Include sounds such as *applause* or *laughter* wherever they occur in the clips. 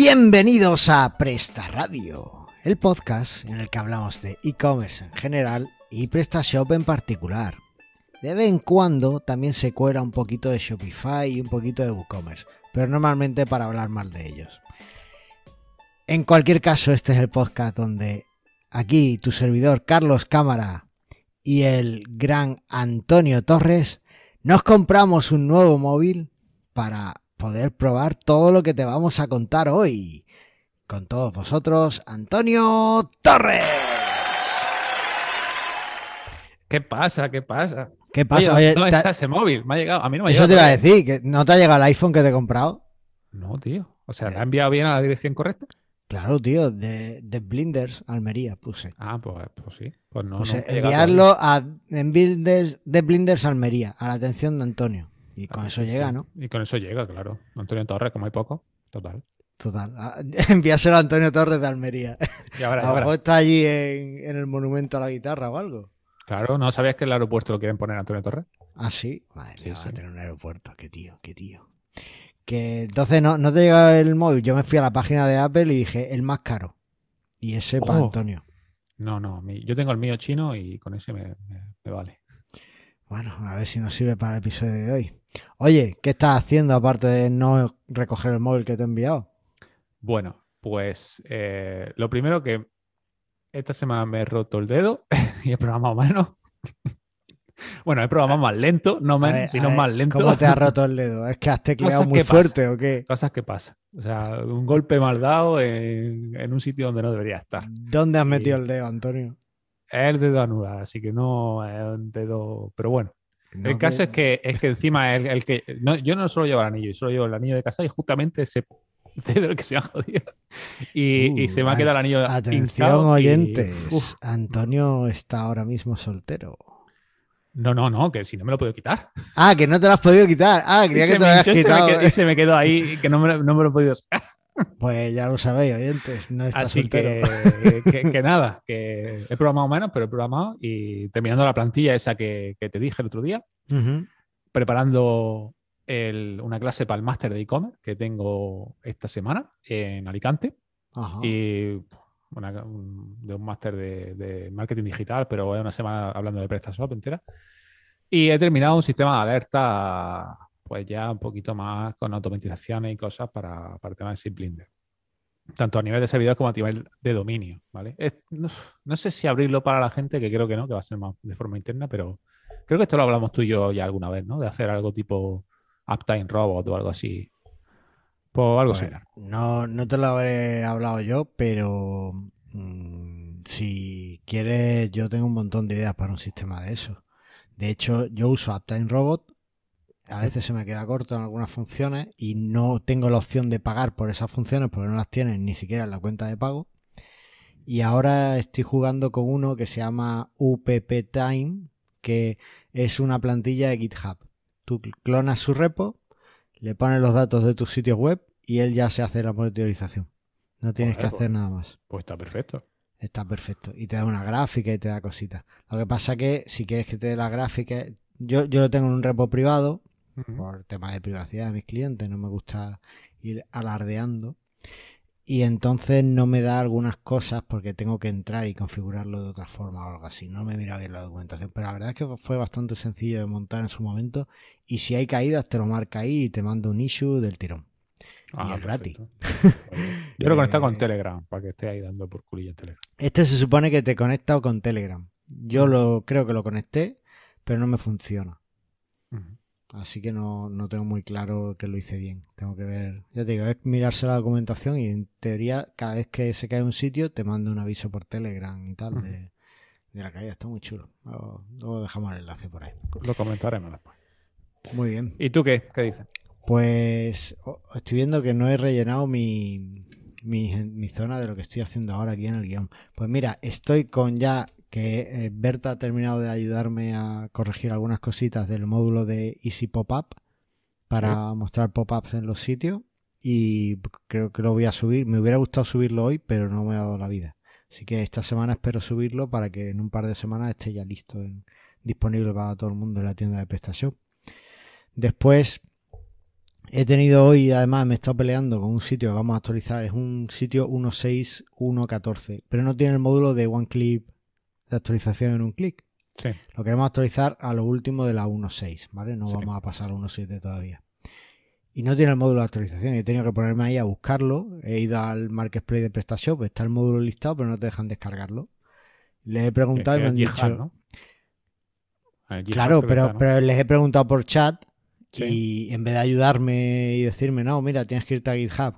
Bienvenidos a Presta Radio, el podcast en el que hablamos de e-commerce en general y PrestaShop en particular. De vez en cuando también se cuela un poquito de Shopify y un poquito de WooCommerce, pero normalmente para hablar mal de ellos. En cualquier caso, este es el podcast donde aquí tu servidor Carlos Cámara y el gran Antonio Torres nos compramos un nuevo móvil para poder probar todo lo que te vamos a contar hoy. Con todos vosotros, Antonio Torres. ¿Qué pasa? ¿Qué pasa? ¿Qué pasa? Oye, Oye, ¿dónde te- está ese móvil? Me ha llegado. A mí no me ha eso te iba a decir, que no te ha llegado el iPhone que te he comprado. No, tío. O sea, ¿me ha enviado bien a la dirección correcta? Claro, tío, de, de Blinders, Almería, puse. Ah, pues, pues sí. Pues no. No enviarlo a en Blinders, de Blinders, Almería, a la atención de Antonio. Y todavía. con Ah, eso sí, llega. ¿no? Y con eso llega, claro. Antonio Torres, como hay poco. Total. Total. Ah, *laughs* Envíaselo a Antonio Torres de Almería. Y ahora, *laughs* A lo mejor está allí en, en el monumento a la guitarra o algo. Claro, ¿no sabías que el aeropuerto lo quieren poner Antonio Torres? Ah, sí. Madre Sí, mía, va sí. a tener un aeropuerto. Qué tío, qué tío. Que entonces no, no te llega el móvil. Yo me fui a la página de Apple y dije el más caro. Y ese para Oh. Antonio. No, no. mi- yo tengo el mío chino y con ese me, me- me vale. Bueno, a ver si nos sirve para el episodio de hoy. Oye, ¿qué estás haciendo aparte de no recoger el móvil que te he enviado? Bueno, pues eh, lo primero que esta semana me he roto el dedo *laughs* y he programado menos. *laughs* bueno, he programado más lento, no menos, ver, sino ver, más lento. ¿Cómo te has *laughs* roto el dedo? ¿Es que has tecleado muy fuerte o qué? Cosas que pasan. O sea, un golpe mal dado en, en un sitio donde no debería estar. ¿Dónde has metido el dedo, Antonio? Es el dedo anular, así que no es un dedo. Pero bueno, No, el caso es que, es que encima el, el que. no, yo no solo llevo el anillo, yo solo llevo el anillo de casa y justamente ese dedo que se me ha jodido. Y, y Uh, se me ha quedado el anillo. Atención, hinchado y- oyentes. uf, Antonio está ahora mismo soltero. no, no, no, que si no me lo puedo quitar. Ah, que no te lo has podido quitar. Ah, creía que te lo habías quitado. y se me quedó ahí que no me, no me lo he podido sacar. Pues ya lo sabéis, oyentes. No está Así soltero. que, que, que nada, que he programado menos, pero he programado y terminando la plantilla esa que, que te dije el otro día, preparando el- una clase para el máster de e-commerce que tengo esta semana en Alicante Ajá. y una- un- de un máster de, de marketing digital, pero es una semana hablando de PrestaShop entera. Y he terminado un sistema de alerta, pues ya un poquito más con automatizaciones y cosas para, para el tema de SimBlinder. Tanto a nivel de servidor como a nivel de dominio, ¿vale? Es- no, no sé si abrirlo para la gente, que creo que no, que va a ser más de forma interna, pero creo que esto lo hablamos tú y yo ya alguna vez, ¿no? De hacer algo tipo Uptime Robot o algo así. Pues algo Pues, similar. no, no te lo habré hablado yo, pero mm, si quieres, yo tengo un montón de ideas para un sistema de eso. De hecho, yo uso Uptime Robot. A veces se me queda corto en algunas funciones y no tengo la opción de pagar por esas funciones porque no las tienen ni siquiera en la cuenta de pago. Y ahora estoy jugando con uno que se llama UPP Time, que es una plantilla de GitHub. Tú clonas su repo, le pones los datos de tus sitios web y él ya se hace la monitorización. No tienes que hacer nada más. Pues está perfecto. Está perfecto. Y te da una gráfica y te da cositas. Lo que pasa que si quieres que te dé la gráfica, yo, yo lo tengo en un repo privado Por temas de privacidad de mis clientes, no me gusta ir alardeando. Y entonces no me da algunas cosas porque tengo que entrar y configurarlo de otra forma o algo así. No me mira bien la documentación, pero la verdad es que fue bastante sencillo de montar en su momento. Y si hay caídas, te lo marca ahí y te manda un issue del tirón. Ah, es gratis. *laughs* Yo lo conecto con Eh, Telegram para que esté ahí dando por culillo en Telegram. Este se supone que te conecta con Telegram. Yo lo creo que lo conecté, pero no me funciona. Así que no, no tengo muy claro que lo hice bien. Tengo que ver, ya te digo, es mirarse la documentación y en teoría cada vez que se cae un sitio te manda un aviso por Telegram y tal de, de la caída. Está muy chulo. Luego, luego dejamos el enlace por ahí. Lo comentaremos después. Muy bien. ¿Y tú qué? ¿Qué dices? Pues estoy viendo que no he rellenado mi, mi, mi zona de lo que estoy haciendo ahora aquí en el guion. Pues mira, estoy con ya que eh, Berta ha terminado de ayudarme a corregir algunas cositas del módulo de Easy Pop-Up para mostrar pop-ups en los sitios y creo que lo voy a subir. Me hubiera gustado subirlo hoy, pero no me ha dado la vida. Así que esta semana espero subirlo para que en un par de semanas esté ya listo, en- disponible para todo el mundo en la tienda de PrestaShop. Después He tenido hoy, además, me he estado peleando con un sitio que vamos a actualizar. Es un sitio 1.6.1.14, pero no tiene el módulo de One Clip de actualización en un clic. Sí. Lo queremos actualizar a lo último de la 1.6, ¿vale? No Sí. vamos a pasar a 1.7 todavía. Y no tiene el módulo de actualización. He tenido que ponerme ahí a buscarlo. He ido al Marketplace de PrestaShop, está el módulo listado, pero no te dejan descargarlo. Les he preguntado y Que- me han dicho. ¿no? Jihad Claro, pero, está, ¿no? pero les he preguntado por chat Sí. y en vez de ayudarme y decirme, no, mira, tienes que irte a GitHub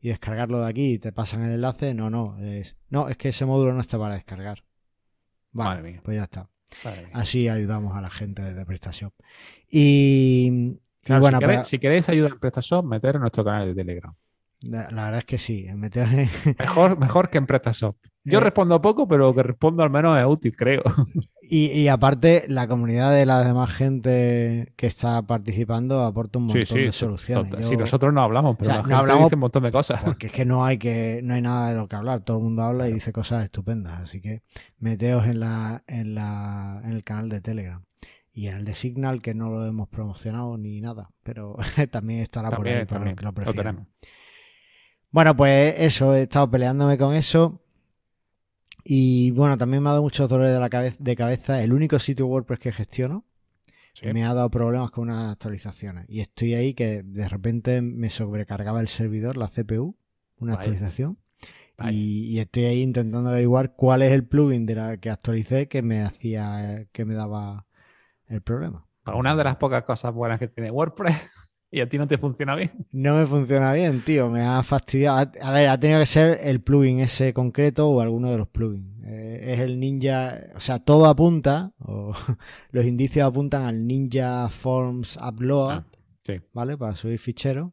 y descargarlo de aquí y te pasan el enlace, no, no, es, no, es que ese módulo no está para descargar. Vale, Madre mía. pues ya está. Madre mía. Así ayudamos a la gente desde PrestaShop. Y, y Claro, bueno, si, queréis, si queréis ayuda en PrestaShop, meter en nuestro canal de Telegram. La, la verdad es que sí, en- *laughs* Mejor, mejor que en PrestaShop. Yo Eh. respondo poco, pero lo que respondo al menos es útil, creo. *laughs* y, y aparte la comunidad de la demás gente que está participando aporta un montón de soluciones. Yo- Si nosotros no hablamos, pero O sea, la no gente hablamos dice un montón de cosas. Porque es que no hay que no hay nada de lo que hablar. Todo el mundo habla y dice cosas estupendas. Así que meteos en la, en la en el canal de Telegram. Y en el de Signal, que no lo hemos promocionado ni nada. Pero *laughs* también estará por ahí para también. los que lo prefieran. Bueno, pues eso, he estado peleándome con eso. Y bueno, también me ha dado muchos dolores de, la cabeza, de cabeza. El único sitio WordPress que gestiono Sí. me ha dado problemas con unas actualizaciones. Y estoy ahí que de repente me sobrecargaba el servidor, la CPU, una Vaya. actualización. Vaya. Y, y estoy ahí intentando averiguar cuál es el plugin de la que actualicé que me hacía, que me daba el problema. Para una de las pocas cosas buenas que tiene WordPress y a ti no te funciona bien. No me funciona bien, tío. Me ha fastidiado. A ver, ha tenido que ser el plugin ese concreto o alguno de los plugins. Eh, es el Ninja. O sea, todo apunta, o *laughs* los indicios apuntan al Ninja Forms Upload, Ah, sí. ¿vale? Para subir ficheros.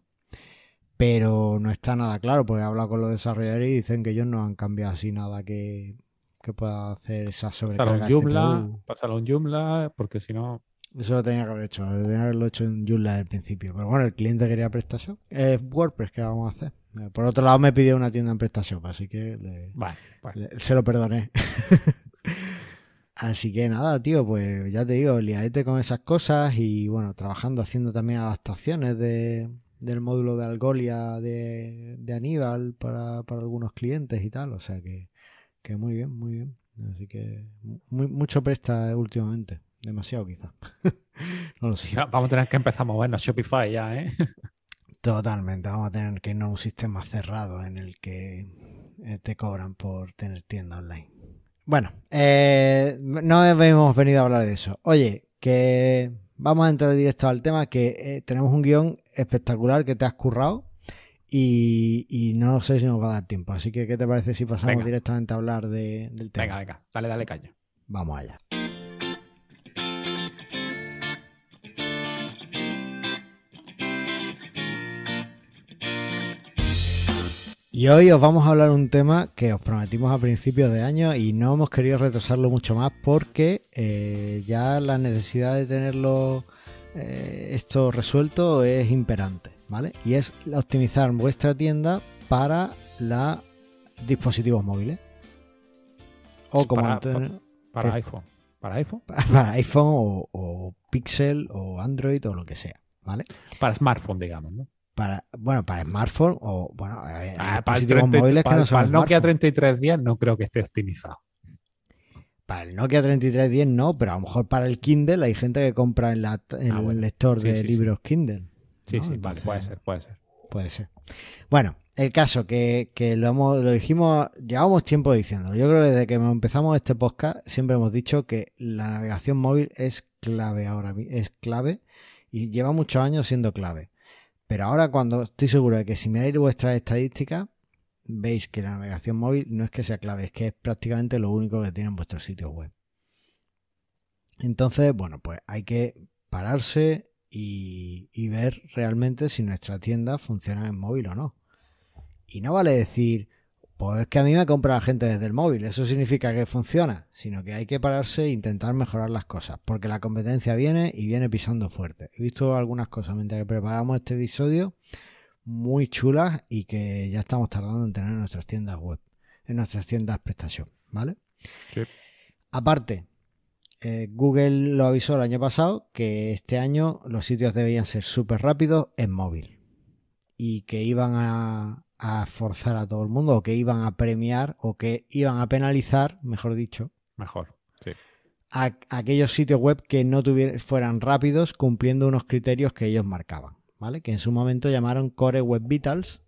Pero no está nada claro, porque he hablado con los desarrolladores y dicen que ellos no han cambiado así nada que, que pueda hacer esa sobrecarga. un de Joomla, pásalo un Joomla, porque si no... Eso lo tenía que haber hecho, tenía que haberlo hecho en Joomla desde el principio. Pero bueno, el cliente quería PrestaShop. Es WordPress, ¿qué vamos a hacer? Eh, Por otro lado, me pidió una tienda en PrestaShop, así que le- Vale, vale. le- se lo perdoné. *laughs* así que nada, tío, pues ya te digo, liadete con esas cosas y bueno, trabajando, haciendo también adaptaciones de, del módulo de Algolia de, de Aníbal para, para algunos clientes y tal. O sea que, que muy bien, muy bien. Así que muy, mucho presta últimamente. Demasiado quizá. *laughs* no lo sé. Vamos a tener que empezar a movernos Shopify ya, ¿eh? Totalmente, vamos a tener que irnos a un sistema cerrado en el que eh, te cobran por tener tienda online. Bueno, eh, no hemos venido a hablar de eso. Oye, que vamos a entrar directo al tema, que eh, tenemos un guion espectacular que te has currado y, y no sé si nos va a dar tiempo. Así que, ¿qué te parece si pasamos Venga. directamente a hablar de- del tema? Venga, venga, dale, dale caña. Vamos allá. Y hoy os vamos a hablar un tema que os prometimos a principios de año y no hemos querido retrasarlo mucho más porque eh, ya la necesidad de tenerlo eh, esto resuelto es imperante, ¿vale? Y es optimizar vuestra tienda para la dispositivos móviles. O como Para- antes- Para iPhone. ¿Para iPhone? *laughs* para iPhone o, o Pixel o Android o lo que sea, ¿vale? Para smartphone, digamos, ¿no? Para, bueno, para smartphone o, bueno, hay Ah, para el, dispositivos 30 móviles que para- no son para el Nokia smartphone. 3310 no creo que esté optimizado. Para el Nokia 3310 no, pero a lo mejor para el Kindle hay gente que compra en, la, en Ah, el lector Sí, de sí, sí. libros Kindle. Sí, ¿no? sí, Entonces, puede ser, puede ser. Puede ser. Bueno, el caso que, que lo, hemos- lo dijimos, llevamos tiempo diciendo. Yo creo que desde que empezamos este podcast siempre hemos dicho que la navegación móvil es clave ahora, es clave y lleva muchos años siendo clave. Pero ahora cuando estoy seguro de que si miráis vuestras estadísticas, veis que la navegación móvil no es que sea clave, es que es prácticamente lo único que tienen vuestros sitios web. Entonces, bueno, pues hay que pararse y ver realmente si nuestra tienda funciona en móvil o no. Y no vale decir, pues es que a mí me compra la gente desde el móvil, eso significa que funciona, sino que hay que pararse e intentar mejorar las cosas, porque la competencia viene y viene pisando fuerte. He visto algunas cosas mientras que preparamos este episodio muy chulas y que ya estamos tardando en tener en nuestras tiendas web, en nuestras tiendas PrestaShop, ¿vale? Sí. Aparte, eh, Google lo avisó el año pasado que este año los sitios debían ser súper rápidos en móvil, y que iban a, a forzar a todo el mundo o que iban a premiar o que iban a penalizar, mejor dicho, Mejor. Sí. a, aquellos sitios web que no tuvier- fueran rápidos cumpliendo unos criterios que ellos marcaban, ¿vale? Que en su momento llamaron Core Web Vitals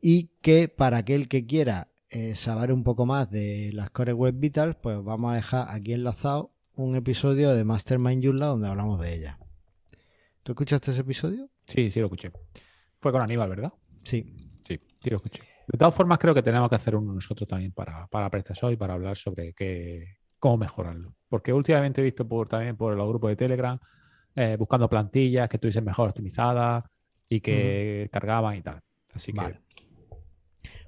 y que para aquel que quiera eh, saber un poco más de las Core Web Vitals, pues vamos a dejar aquí enlazado un episodio de Mastermind Joomla donde hablamos de ella. ¿Tú escuchaste ese episodio? Sí, sí lo escuché. Fue con Aníbal, ¿verdad? Sí. De todas formas, creo que tenemos que hacer uno nosotros también para, para PrestaShop y para hablar sobre qué, cómo mejorarlo. Porque últimamente he visto por, también por los grupos de Telegram eh, buscando plantillas que estuviesen mejor optimizadas y que cargaban y tal. Así que.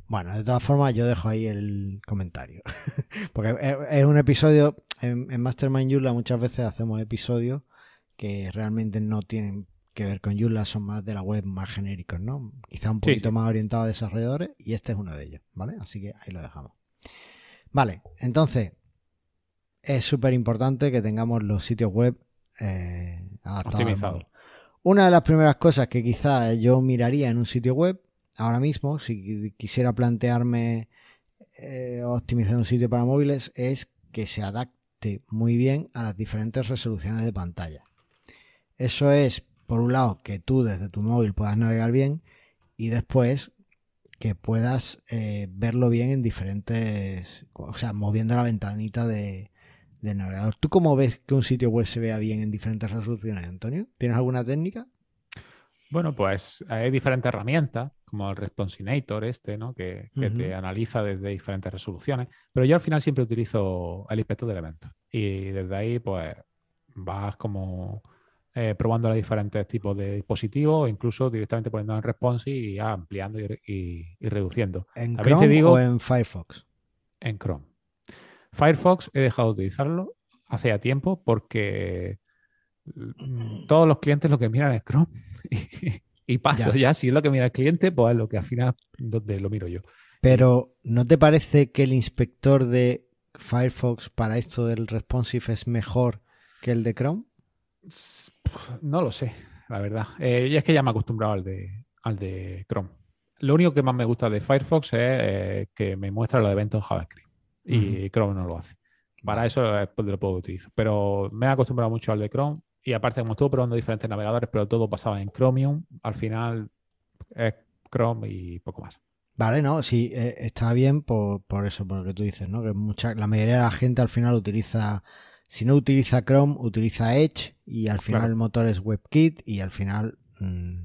Bueno, de todas formas, yo dejo ahí el comentario. *laughs* Porque es, un episodio. En, en Mastermind Joomla muchas veces hacemos episodios que realmente no tienen que ver con Joomla, son más de la web más genéricos, ¿no? Quizá un poquito sí. más orientado a desarrolladores y este es uno de ellos, ¿vale? Así que ahí lo dejamos. Vale, entonces es súper importante que tengamos los sitios web eh, adaptados. Una de las primeras cosas que quizá yo miraría en un sitio web ahora mismo, si qui- quisiera plantearme eh, optimizar un sitio para móviles, es que se adapte muy bien a las diferentes resoluciones de pantalla. Eso es, por un lado, que tú desde tu móvil puedas navegar bien y después que puedas eh, verlo bien en diferentes, o sea, moviendo la ventanita de, del navegador. ¿Tú cómo ves que un sitio web se vea bien en diferentes resoluciones, Antonio? ¿Tienes alguna técnica? Bueno, pues hay diferentes herramientas, como el Responsinator este, ¿no? Que, que te analiza desde diferentes resoluciones. Pero yo al final siempre utilizo el inspector de elementos. Y desde ahí, pues, vas como eh, probando los diferentes tipos de dispositivos, incluso directamente poniendo en response y ya ampliando y, re- y- y reduciendo ¿En También te Chrome digo- o en Firefox? en Chrome. Firefox he dejado de utilizarlo hace ya tiempo porque mm, todos los clientes lo que miran es Chrome. *laughs* y paso Ya. ya. si es lo que mira el cliente, pues es lo que al final donde lo miro yo. Pero ¿no te parece que el inspector de Firefox para esto del responsive es mejor que el de Chrome? No lo sé, la verdad. Eh, y es que ya me he acostumbrado al de, al de Chrome. Lo único que más me gusta de Firefox es eh, que me muestra los eventos en JavaScript. Y Chrome no lo hace. Para eso lo puedo utilizar. Pero me he acostumbrado mucho al de Chrome. Y aparte, como estuve probando diferentes navegadores, pero todo pasaba en Chromium, al final es Chrome y poco más. Vale, no, sí, eh, está bien por, por eso, por lo que tú dices, ¿no? Que mucha, la mayoría de la gente al final utiliza, si no utiliza Chrome, utiliza Edge y al final Claro. el motor es WebKit y al final mm,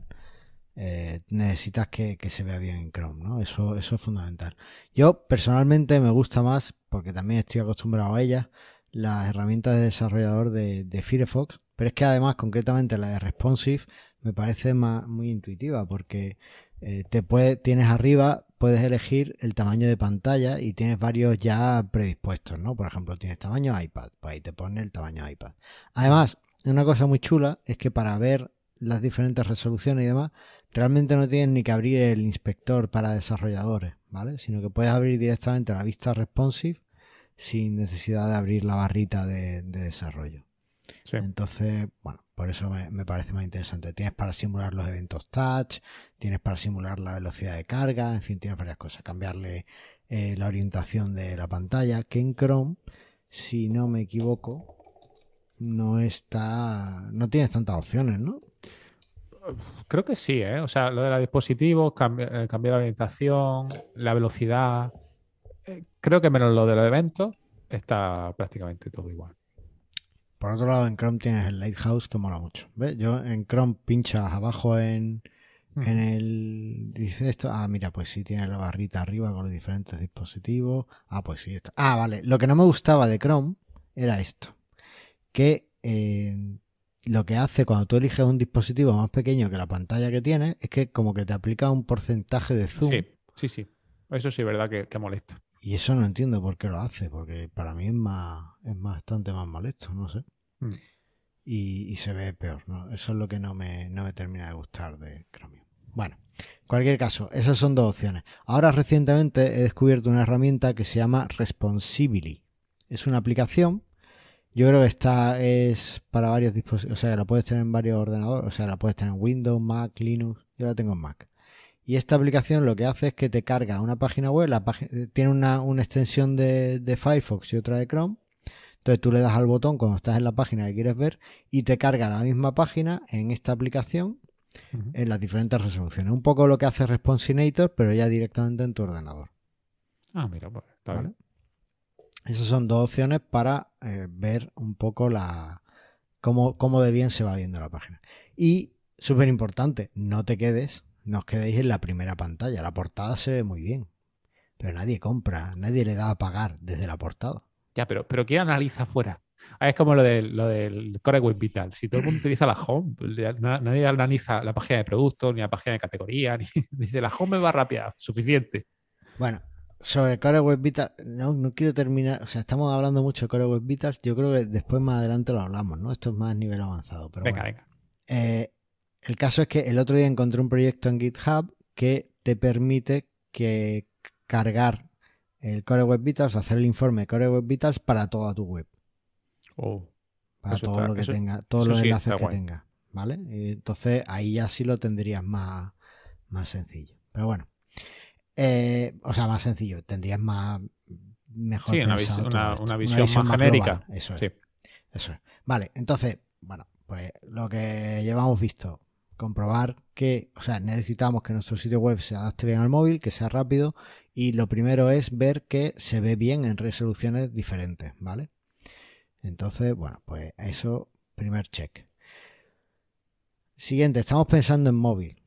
eh, necesitas que, que se vea bien en Chrome, ¿no? Eso, eso es fundamental. Yo personalmente me gusta más, porque también estoy acostumbrado a ellas, las herramientas de desarrollador de, de Firefox, pero es que además concretamente la de Responsive me parece más, muy intuitiva porque eh, te tienes arriba, puedes elegir el tamaño de pantalla y tienes varios ya predispuestos, ¿no? Por ejemplo, tienes tamaño iPad, pues ahí te pone el tamaño iPad. Además, una cosa muy chula es que para ver las diferentes resoluciones y demás, realmente no tienes ni que abrir el inspector para desarrolladores, ¿vale? Sino que puedes abrir directamente la vista responsive sin necesidad de abrir la barrita de desarrollo. Sí. Entonces, bueno, por eso me, me parece más interesante. Tienes para simular los eventos touch, tienes para simular la velocidad de carga, en fin, tienes varias cosas. Cambiarle eh, la orientación de la pantalla, que en Chrome, si no me equivoco, no está, no tienes tantas opciones, ¿no? Creo que sí, ¿eh? O sea, lo de los dispositivos, cambi- eh, cambiar la orientación, la velocidad. eh, creo que menos lo de los eventos está prácticamente todo igual. Por otro lado, en Chrome tienes el Lighthouse que mola mucho. ¿Ves? Yo en Chrome pinchas abajo en, en el dice esto ah mira pues sí tiene la barrita arriba con los diferentes dispositivos ah pues sí está ah vale lo que no me gustaba de Chrome era esto que eh, lo que hace cuando tú eliges un dispositivo más pequeño que la pantalla que tienes es que como que te aplica un porcentaje de zoom Sí, sí, sí. Eso sí verdad que, que molesta. Y eso no entiendo por qué lo hace porque para mí es más es bastante más molesto no sé Mm. y, y se ve peor. ¿no? Eso es lo que no me, no me termina de gustar de Chromium. Bueno, en cualquier caso, esas son dos opciones. Ahora recientemente he descubierto una herramienta que se llama Responsibly. Es una aplicación. Yo creo que esta es para varios dispositivos, o sea, que la puedes tener en varios ordenadores, o sea, la puedes tener en Windows, Mac, Linux. Yo la tengo en Mac. Y esta aplicación lo que hace es que te carga una página web, la tiene una, extensión de, de, Firefox y otra de Chrome. Entonces tú le das al botón cuando estás en la página que quieres ver y te carga la misma página en esta aplicación en las diferentes resoluciones. Un poco lo que hace Responsinator, pero ya directamente en tu ordenador. Ah, mira, pues está bien. Esas son dos opciones para eh, ver un poco la cómo, cómo de bien se va viendo la página. Y súper importante, no te quedes, no os quedéis en la primera pantalla. La portada se ve muy bien, pero nadie compra, nadie le da a pagar desde la portada. Ya, pero, pero ¿quién analiza afuera? Ah, es como lo del, lo del Core Web Vital. Si todo el mundo utiliza la home, nadie analiza la página de producto, ni la página de categoría, *laughs* ni dice la home me va rápida, suficiente. Bueno, sobre Core Web Vital, no, no quiero terminar, o sea, estamos hablando mucho de Core Web Vital, yo creo que después más adelante lo hablamos, ¿no? Esto es más nivel avanzado. Pero venga, venga. Eh, el caso es que el otro día encontré un proyecto en GitHub que te permite que cargar el Core Web Vitals, hacer el informe Core Web Vitals para toda tu web. Oh, para todo lo que tenga, todos los enlaces que tenga. ¿Vale? entonces ahí ya sí lo tendrías más, más sencillo. Pero bueno. Eh, o sea, más sencillo. Tendrías más. Mejor sí, una, visión, más, genérica. Eso es. Eso es. Vale, entonces, bueno, pues lo que llevamos visto comprobar que, o sea, necesitamos que nuestro sitio web se adapte bien al móvil, que sea rápido y lo primero es ver que se ve bien en resoluciones diferentes, ¿vale? Entonces, bueno, pues eso, primer check. Siguiente, estamos pensando en móvil.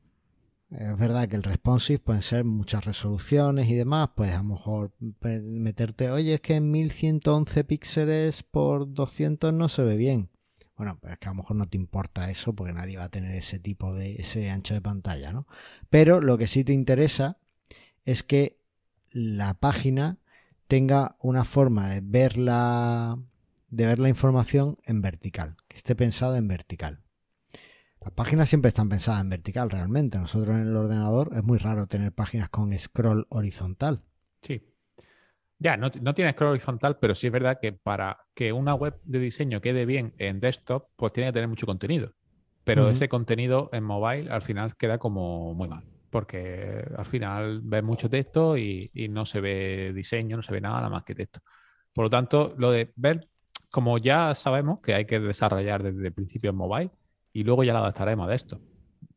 Es verdad que el responsive pueden ser muchas resoluciones y demás, pues a lo mejor meterte, oye, es que en 1111 píxeles por 200 no se ve bien. Bueno, pero es que a lo mejor no te importa eso porque nadie va a tener ese tipo de, ese ancho de pantalla, ¿no? Pero lo que sí te interesa es que la página tenga una forma de ver la, de ver la información en vertical, que esté pensada en vertical. Las páginas siempre están pensadas en vertical realmente. Nosotros en el ordenador es muy raro tener páginas con scroll horizontal. Sí, ya, no, no tiene scroll horizontal, pero sí es verdad que para que una web de diseño quede bien en desktop, pues tiene que tener mucho contenido. Pero ese contenido en mobile al final queda como muy mal. Porque al final ves mucho texto y, no se ve diseño, no se ve nada más que texto. Por lo tanto, lo de ver, como ya sabemos que hay que desarrollar desde el principio en mobile y luego ya lo adaptaremos a esto.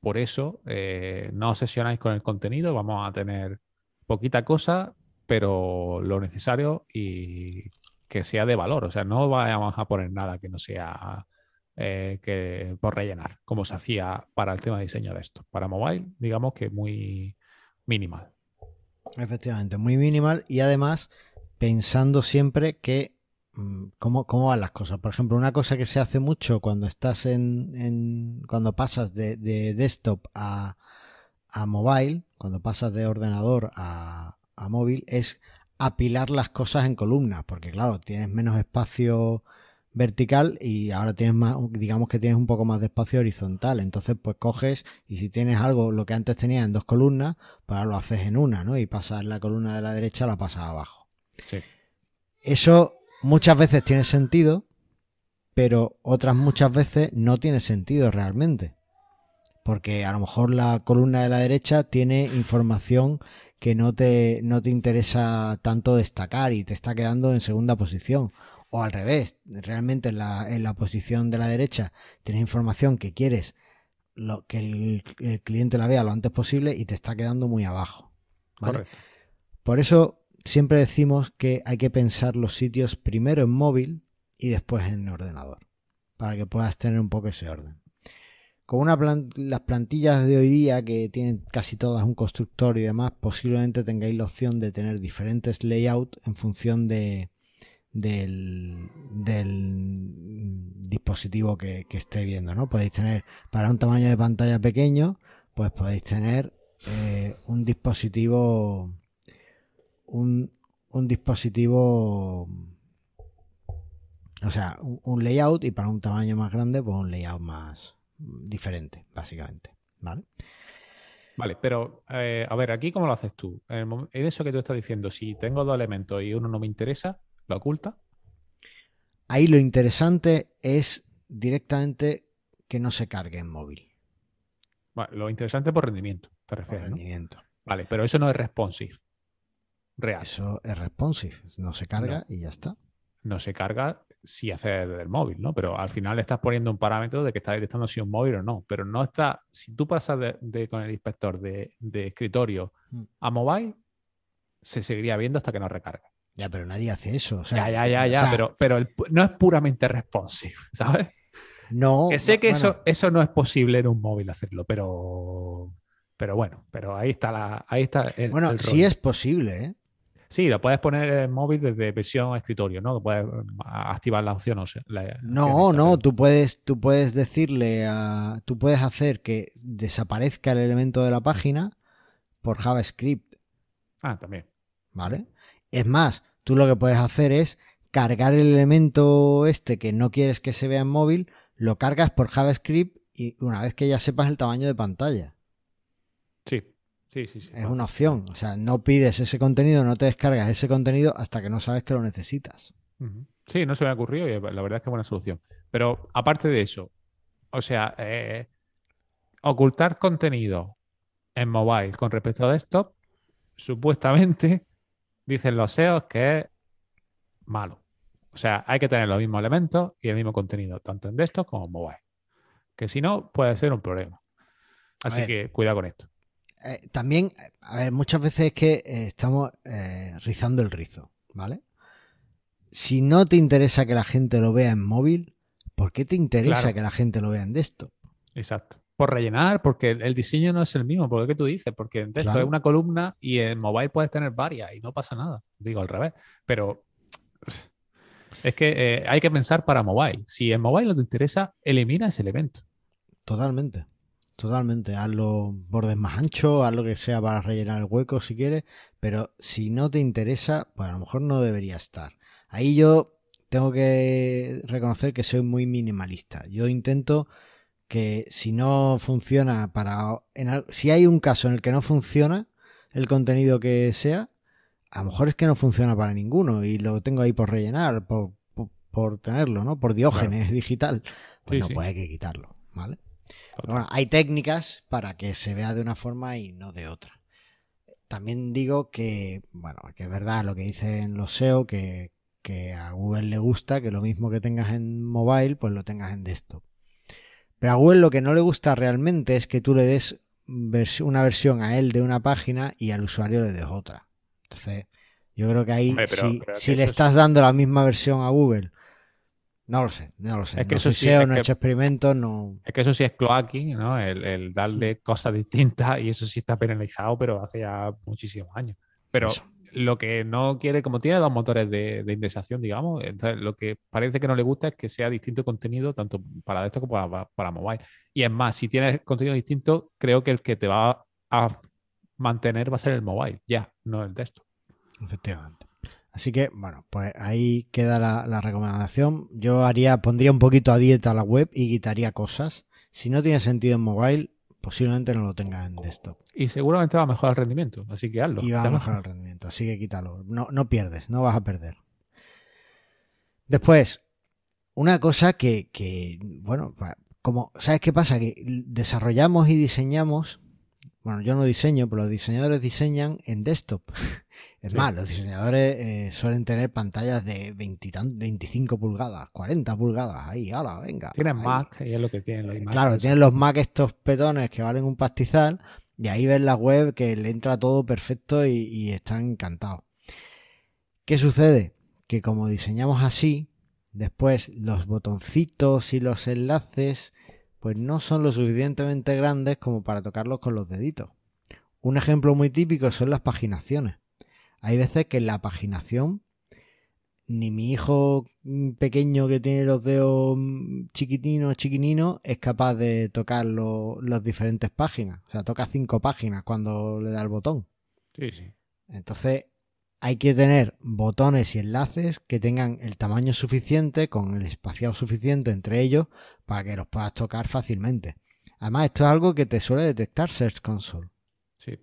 Por eso, eh, no obsesionáis con el contenido, vamos a tener poquita cosa pero lo necesario y que sea de valor. O sea, no vayamos a poner nada que no sea eh, que por rellenar, como se hacía para el tema de diseño de esto. Para mobile, digamos que muy minimal. Efectivamente, muy minimal y además pensando siempre que mm, cómo, cómo van las cosas. Por ejemplo, una cosa que se hace mucho cuando estás en, cuando pasas de, desktop a, a mobile, cuando pasas de ordenador a, a móvil es apilar las cosas en columnas, porque claro, tienes menos espacio vertical y ahora tienes más, digamos que tienes un poco más de espacio horizontal. Entonces, pues coges y si tienes algo, lo que antes tenías en dos columnas, pues ahora lo haces en una, ¿no? Y pasas la columna de la derecha, la pasas abajo. Sí. Eso muchas veces tiene sentido, pero otras muchas veces no tiene sentido realmente. Porque a lo mejor la columna de la derecha tiene información que no te, no te interesa tanto destacar y te está quedando en segunda posición. O al revés, realmente en la, en la posición de la derecha tienes información que quieres lo, que el, cliente la vea lo antes posible y te está quedando muy abajo. Por eso siempre decimos que hay que pensar los sitios primero en móvil y después en ordenador, para que puedas tener un poco ese orden con una las plantillas de hoy día que tienen casi todas un constructor y demás, posiblemente tengáis la opción de tener diferentes layouts en función de, del, dispositivo que, esté viendo, ¿no? Podéis tener para un tamaño de pantalla pequeño, pues podéis tener eh, un dispositivo un, un, dispositivo o sea, un layout y para un tamaño más grande, pues un layout más, diferente, básicamente. ¿Vale? Vale, pero eh, a ver, aquí cómo lo haces tú. En, eso que tú estás diciendo, si tengo dos elementos y uno no me interesa, ¿lo oculta? Ahí lo interesante es directamente que no se cargue en móvil. Vale, lo interesante por rendimiento. te refieres. ¿no? rendimiento. Vale, pero eso no es responsive. Real. Eso es responsive, no se carga y ya está. No se carga si hace desde el móvil, ¿no? Pero al final estás poniendo un parámetro de que está detectando si es un móvil o no. Pero no está. Si tú pasas de, de- con el inspector de, de escritorio Mm. a mobile, se seguiría viendo hasta que no recarga. Ya, pero nadie hace eso. o sea, ya, ya, ya, o ya. sea, pero pero el no es puramente responsive, *laughs* ¿sabes? No. que sé que bueno, eso, eso no es posible en un móvil hacerlo, pero. Pero bueno, pero ahí está la. Ahí está el, Bueno, el sí es posible, ¿eh? Sí, lo puedes poner en móvil desde versión escritorio, ¿no? Puedes mm, activar la opción. o sea, la No, no, pero- tú puedes, tú puedes decirle a. Tú puedes hacer que desaparezca el elemento de la página por JavaScript, Ah, también. ¿vale? Es más, tú lo que puedes hacer es cargar el elemento este que no quieres que se vea en móvil, lo cargas por JavaScript y una vez que ya sepas el tamaño de pantalla. Sí, sí, sí. Es una opción. O sea, no pides ese contenido, no te descargas ese contenido hasta que no sabes que lo necesitas. Sí, no se me ha ocurrido y la verdad es que es buena solución. Pero aparte de eso, o sea, eh, ocultar contenido en mobile con respecto a desktop, supuestamente *laughs* dicen los SEOs que es malo. O sea, hay que tener los mismos elementos y el mismo contenido, tanto en desktop como en mobile. Que si no, puede ser un problema. Así que cuidado con esto. Eh, también, a ver, muchas veces es que eh, estamos eh, rizando el rizo, ¿vale? Si no te interesa que la gente lo vea en móvil, ¿por qué te interesa Claro. que la gente lo vea en desktop? Exacto. Por rellenar, porque el, el diseño no es el mismo, porque ¿qué tú dices? Porque en texto Claro. es una columna y en mobile puedes tener varias y no pasa nada. Digo al revés. Pero es que eh, hay que pensar para mobile. Si en mobile no te interesa, elimina ese elemento. Totalmente. Totalmente. Hazlo bordes más anchos, haz lo que sea para rellenar el hueco si quieres, pero si no te interesa, pues a lo mejor no debería estar. Ahí yo tengo que reconocer que soy muy minimalista. Yo intento que si no funciona para... en si hay un caso en el que no funciona el contenido que sea, a lo mejor es que no funciona para ninguno y lo tengo ahí por rellenar, por, por, por tenerlo, ¿no? Por diógenes *laughs* digital. Pues Sí, no, sí. pues hay que quitarlo, ¿vale? Bueno, hay técnicas para que se vea de una forma y no de otra. También digo que, bueno, que es verdad lo que dicen los SEO, que, que a Google le gusta que lo mismo que tengas en mobile, pues lo tengas en desktop. Pero a Google lo que no le gusta realmente es que tú le des una versión a él de una página y al usuario le des otra. Entonces, yo creo que ahí, Hombre, pero- si, pero le es- estás dando la misma versión a Google, no lo sé, no lo sé. Es que no eso sí, SEO, es no he hecho experimentos, no... Es que eso sí es cloaking, ¿no? El, el darle cosas distintas y eso sí está penalizado, pero hace ya muchísimos años. Pero Eso. lo que no quiere, como tiene dos motores de, de indexación, digamos, entonces lo que parece que no le gusta es que sea distinto contenido tanto para esto como para, para mobile. Y es más, si tienes contenido distinto, creo que el que te va a mantener va a ser el mobile, ya, no el desktop. Efectivamente. Así que, bueno, pues ahí queda la, la recomendación. Yo haría, pondría un poquito a dieta la web y quitaría cosas. Si no tiene sentido en mobile, posiblemente no lo tenga en desktop. Y seguramente va a mejorar el rendimiento, así que hazlo. Y va a mejorar el rendimiento. Así que quítalo. No, no pierdes, no vas a perder. Después, una cosa que, que, bueno, como, ¿sabes qué pasa? Que desarrollamos y diseñamos, bueno, yo no diseño, pero los diseñadores diseñan en desktop. *laughs* Es Sí. más, los diseñadores eh, suelen tener pantallas de 20 y tan- 25 pulgadas, 40 pulgadas, ahí, ala, venga. Tienen ahí. Mac y es lo que tienen los Eh, iMac, Claro, tienen los Mac estos petones que valen un pastizal y ahí ves la web que le entra todo perfecto y, y están encantados. ¿Qué sucede? Que como diseñamos así, después los botoncitos y los enlaces pues no son lo suficientemente grandes como para tocarlos con los deditos. Un ejemplo muy típico son las paginaciones. Hay veces que en la paginación ni mi hijo mm, pequeño que tiene los dedos mm, chiquitinos, chiquininos, es capaz de tocar lo- las diferentes páginas. O sea, toca cinco páginas cuando le da el botón. Sí, sí. Entonces, hay que tener botones y enlaces que tengan el tamaño suficiente, con el espaciado suficiente entre ellos, para que los puedas tocar fácilmente. Además, esto es algo que te suele detectar Search Console. Sí.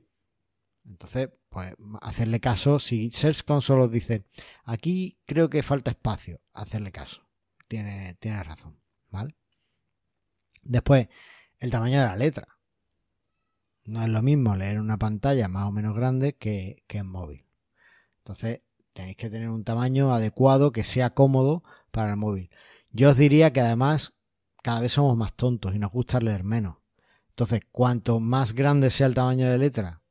Entonces, pues hacerle caso. Si Search Console os dice, aquí creo que falta espacio, hacerle caso. Tiene, tiene razón, ¿vale? Después, el tamaño de la letra. No es lo mismo leer una pantalla más o menos grande que, que en móvil. Entonces, tenéis que tener un tamaño adecuado que sea cómodo para el móvil. Yo os diría que además cada vez somos más tontos y nos gusta leer menos. Entonces, cuanto más grande sea el tamaño de letra,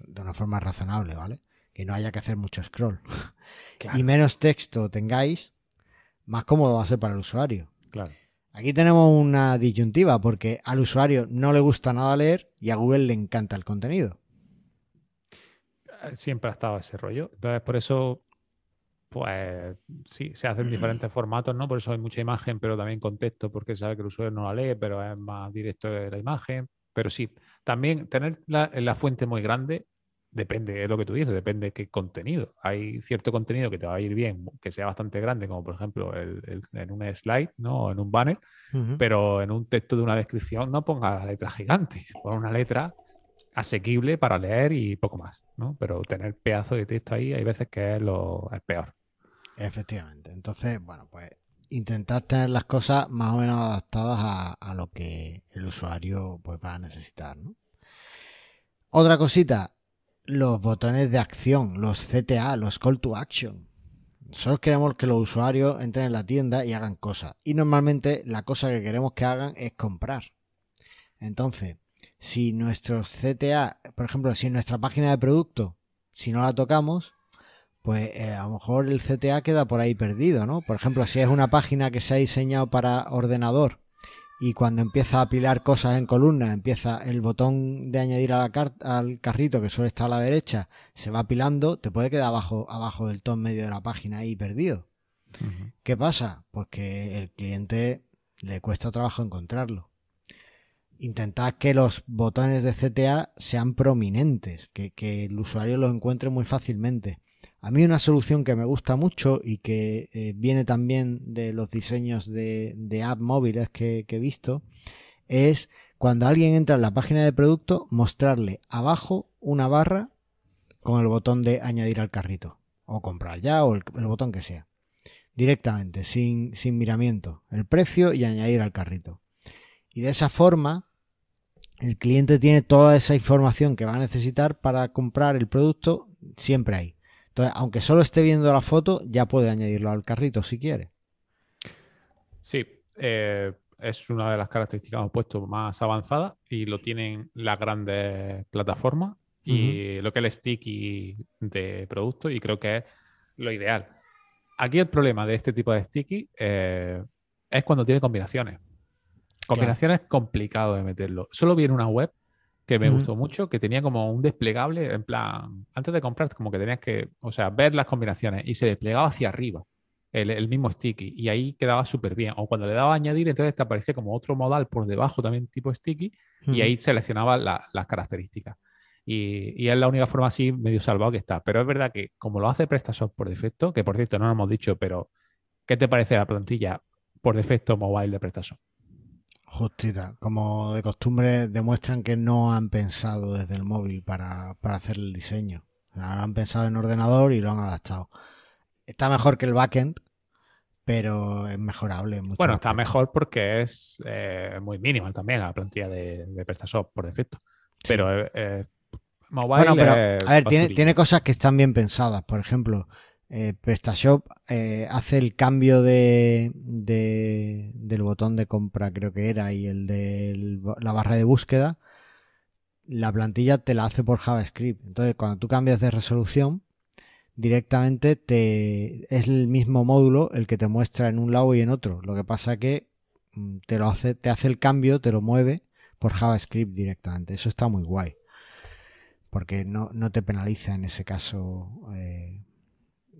de una forma razonable, ¿vale? Que no haya que hacer mucho scroll. *laughs* Claro. Y menos texto tengáis, más cómodo va a ser para el usuario. Claro. Aquí tenemos una disyuntiva porque al usuario no le gusta nada leer y a Google le encanta el contenido. Eh, Siempre ha estado ese rollo. Entonces, por eso, pues sí, se hacen diferentes formatos, ¿no? Por eso hay mucha imagen, pero también contexto, porque sabe que el usuario no la lee, pero es más directo de la imagen. Pero sí, también tener la, la fuente muy grande depende, es lo que tú dices, depende de qué contenido. Hay cierto contenido que te va a ir bien, que sea bastante grande, como por ejemplo el- el- en un slide, ¿no? O en un banner, pero en un texto de una descripción no pongas la letra gigante, pon una letra asequible para leer y poco más, ¿no? Pero tener pedazo de texto ahí hay veces que es lo es peor. Efectivamente. Entonces, bueno, pues intentad tener las cosas más o menos adaptadas a, a lo que el usuario pues, va a necesitar. ¿no? Otra cosita, los botones de acción, los CTA, los call to action. Nosotros queremos que los usuarios entren en la tienda y hagan cosas. Y normalmente la cosa que queremos que hagan es comprar. Entonces, si nuestros CTA, por ejemplo, si nuestra página de producto, si no la tocamos, pues eh, a lo mejor el CTA queda por ahí perdido, ¿no? Por ejemplo, si es una página que se ha diseñado para ordenador y cuando empieza a apilar cosas en columnas, empieza el botón de añadir a la car- al carrito que suele estar a la derecha, se va apilando, te puede quedar abajo, abajo del en medio de la página ahí perdido. ¿Qué pasa? Pues que el cliente le cuesta trabajo encontrarlo. Intentad que los botones de CTA sean prominentes, que, el usuario los encuentre muy fácilmente. A mí una solución que me gusta mucho y que eh, viene también de los diseños de, de app móviles que, que he visto es cuando alguien entra en la página de producto mostrarle abajo una barra con el botón de añadir al carrito o comprar ya o el, el botón que sea directamente, sin, sin miramiento, el precio y añadir al carrito. Y de esa forma, el cliente tiene toda esa información que va a necesitar para comprar el producto siempre ahí. Entonces, aunque solo esté viendo la foto, ya puede añadirlo al carrito si quiere. Sí, eh, es una de las características que hemos puesto más avanzada y lo tienen las grandes plataformas y lo que es el sticky de producto y creo que es lo ideal. Aquí el problema de este tipo de sticky eh, es cuando tiene combinaciones. Combinaciones es complicado de meterlo. Solo vi en una web que me gustó mucho, que tenía como un desplegable, en plan, antes de comprar, como que tenías que, o sea, ver las combinaciones y se desplegaba hacia arriba el, el mismo sticky y ahí quedaba súper bien. O cuando le daba a añadir, entonces te aparecía como otro modal por debajo también tipo sticky y ahí seleccionaba la- las características. Y, y es la única forma así medio salvado que está. Pero es verdad que como lo hace PrestaShop por defecto, que por cierto no lo hemos dicho, pero ¿qué te parece la plantilla por defecto mobile de PrestaShop? Justita, como de costumbre demuestran que no han pensado desde el móvil para, para hacer el diseño. Lo han pensado en ordenador y lo han adaptado. Está mejor que el backend, pero es mejorable. en Bueno, está aspectos. mejor porque es eh, muy minimal también la plantilla de, de PrestaShop por defecto. Sí. Pero eh, eh, mobile Bueno, pero a ver, tiene, tiene cosas que están bien pensadas. Por ejemplo, eh, PrestaShop eh, hace el cambio de, de- del botón de compra, creo que era, y el de la barra de búsqueda. La plantilla te la hace por JavaScript. Entonces, cuando tú cambias de resolución, directamente te es el mismo módulo el que te muestra en un lado y en otro. Lo que pasa que mm, te lo hace, te hace el cambio, te lo mueve por JavaScript directamente. Eso está muy guay porque no, no te penaliza en ese caso eh,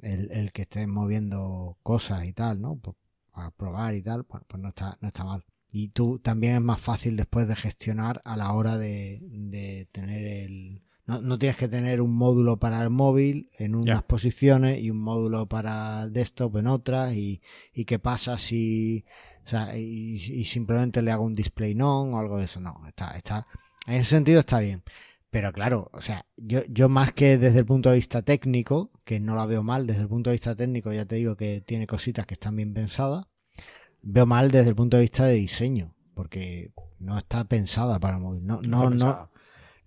el, el que estés moviendo cosas y tal, ¿no? Por- Para probar y tal, pues, pues no, está, no está mal. Y tú también es más fácil después de gestionar a la hora de, de tener el... No, no tienes que tener un módulo para el móvil en unas posiciones y un módulo para el desktop en otras y, y qué pasa si... O sea, y, y simplemente le hago un display non o algo de eso. No, está, está, en ese sentido está bien. Pero claro, o sea, yo, yo más que desde el punto de vista técnico, que no la veo mal, desde el punto de vista técnico ya te digo que tiene cositas que están bien pensadas, veo mal desde el punto de vista de diseño, porque no está pensada para el móvil. No, no, no.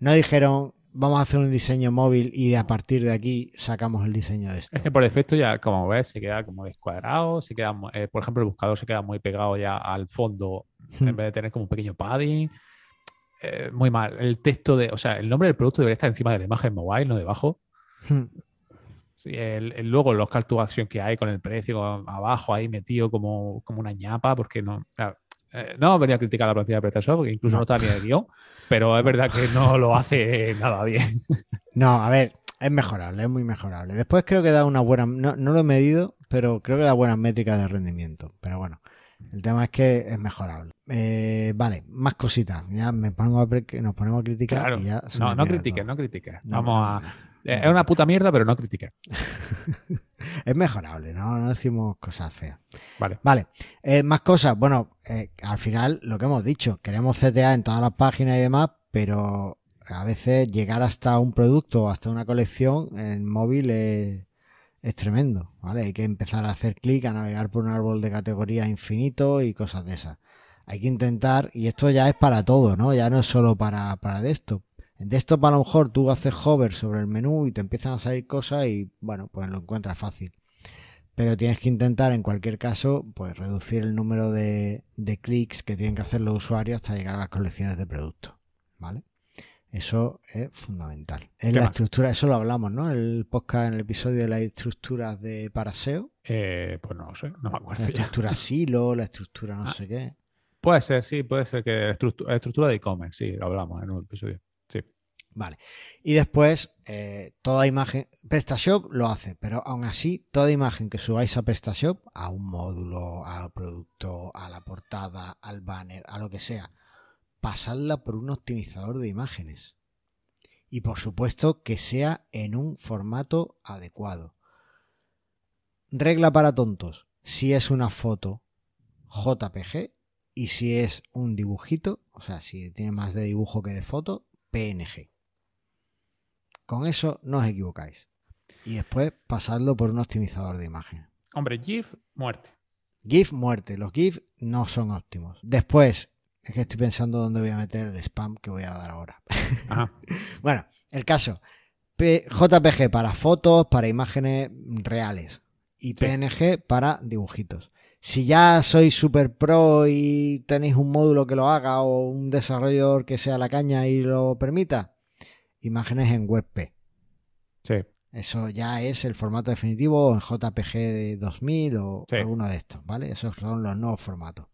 No dijeron, vamos a hacer un diseño móvil y a partir de aquí sacamos el diseño de esto. Es que por defecto ya, como ves, se queda como descuadrado, se queda, eh, por ejemplo, el buscador se queda muy pegado ya al fondo Hmm. en vez de tener como un pequeño padding. Eh, muy mal. El texto de, o sea, el nombre del producto debería estar encima de la imagen mobile, no debajo. Hmm. Sí, el, el- luego los call to action que hay con el precio abajo ahí metido como, como una ñapa, porque no. claro, eh, no venía a criticar la plantilla de PrestaShop, porque incluso No. no, está ni en el guion, pero es verdad que no lo hace nada bien. *laughs* No, a ver, es mejorable, es muy mejorable. Después creo que da una buena, no, no lo he medido, pero creo que da buenas métricas de rendimiento. Pero bueno, el tema es que es mejorable. Eh, vale, más cositas. Ya me pongo a nos ponemos a criticar Claro. y ya No, no critiques, no critiques. No, Vamos a. no, eh, Es una puta mierda, pero no critiques. *laughs* Es mejorable, ¿no? No decimos cosas feas. Vale. Vale, eh, más cosas. Bueno, eh, al final lo que hemos dicho, queremos CTA en todas las páginas y demás, pero a veces llegar hasta un producto o hasta una colección en móvil es, es tremendo, ¿vale? Hay que empezar a hacer clic, a navegar por un árbol de categorías infinito y cosas de esas. Hay que intentar, y esto ya es para todo, ¿no? Ya no es solo para, para desktop. En desktop a lo mejor tú haces hover sobre el menú y te empiezan a salir cosas y, bueno, pues lo encuentras fácil pero tienes que intentar en cualquier caso pues reducir el número de, de clics que tienen que hacer los usuarios hasta llegar a las colecciones de productos, ¿vale? Eso es fundamental. En ¿Qué la más? estructura, eso lo hablamos, ¿no? El podcast, en el episodio de las estructuras de Paraseo, Eh, pues no lo sé, no me la acuerdo ya. estructura *laughs* silo, la estructura no Ah. sé qué. Puede ser, sí, puede ser que estructura, estructura de e-commerce, sí, lo hablamos en un episodio. Sí. Vale. Y después, eh, toda imagen. PrestaShop lo hace, pero aún así, toda imagen que subáis a PrestaShop, a un módulo, al producto, a la portada, al banner, a lo que sea, pasadla por un optimizador de imágenes. Y por supuesto que sea en un formato adecuado. Regla para tontos. Si es una foto JPG y si es un dibujito, o sea, si tiene más de dibujo que de foto, PNG. Con eso no os equivocáis. Y después pasadlo por un optimizador de imagen. Hombre, GIF, muerte. GIF muerte. Los GIF no son óptimos. Después, es que estoy pensando dónde voy a meter el spam que voy a dar ahora. *laughs* Ajá. Bueno, el caso. JPG para fotos, para imágenes reales. Y Sí. PNG para dibujitos. Si ya sois super pro y tenéis un módulo que lo haga o un desarrollador que sea la caña y lo permita, imágenes en WebP. Sí. Eso ya es el formato definitivo en JPG de 2000 o Sí. alguno de estos, ¿vale? Esos son los nuevos formatos.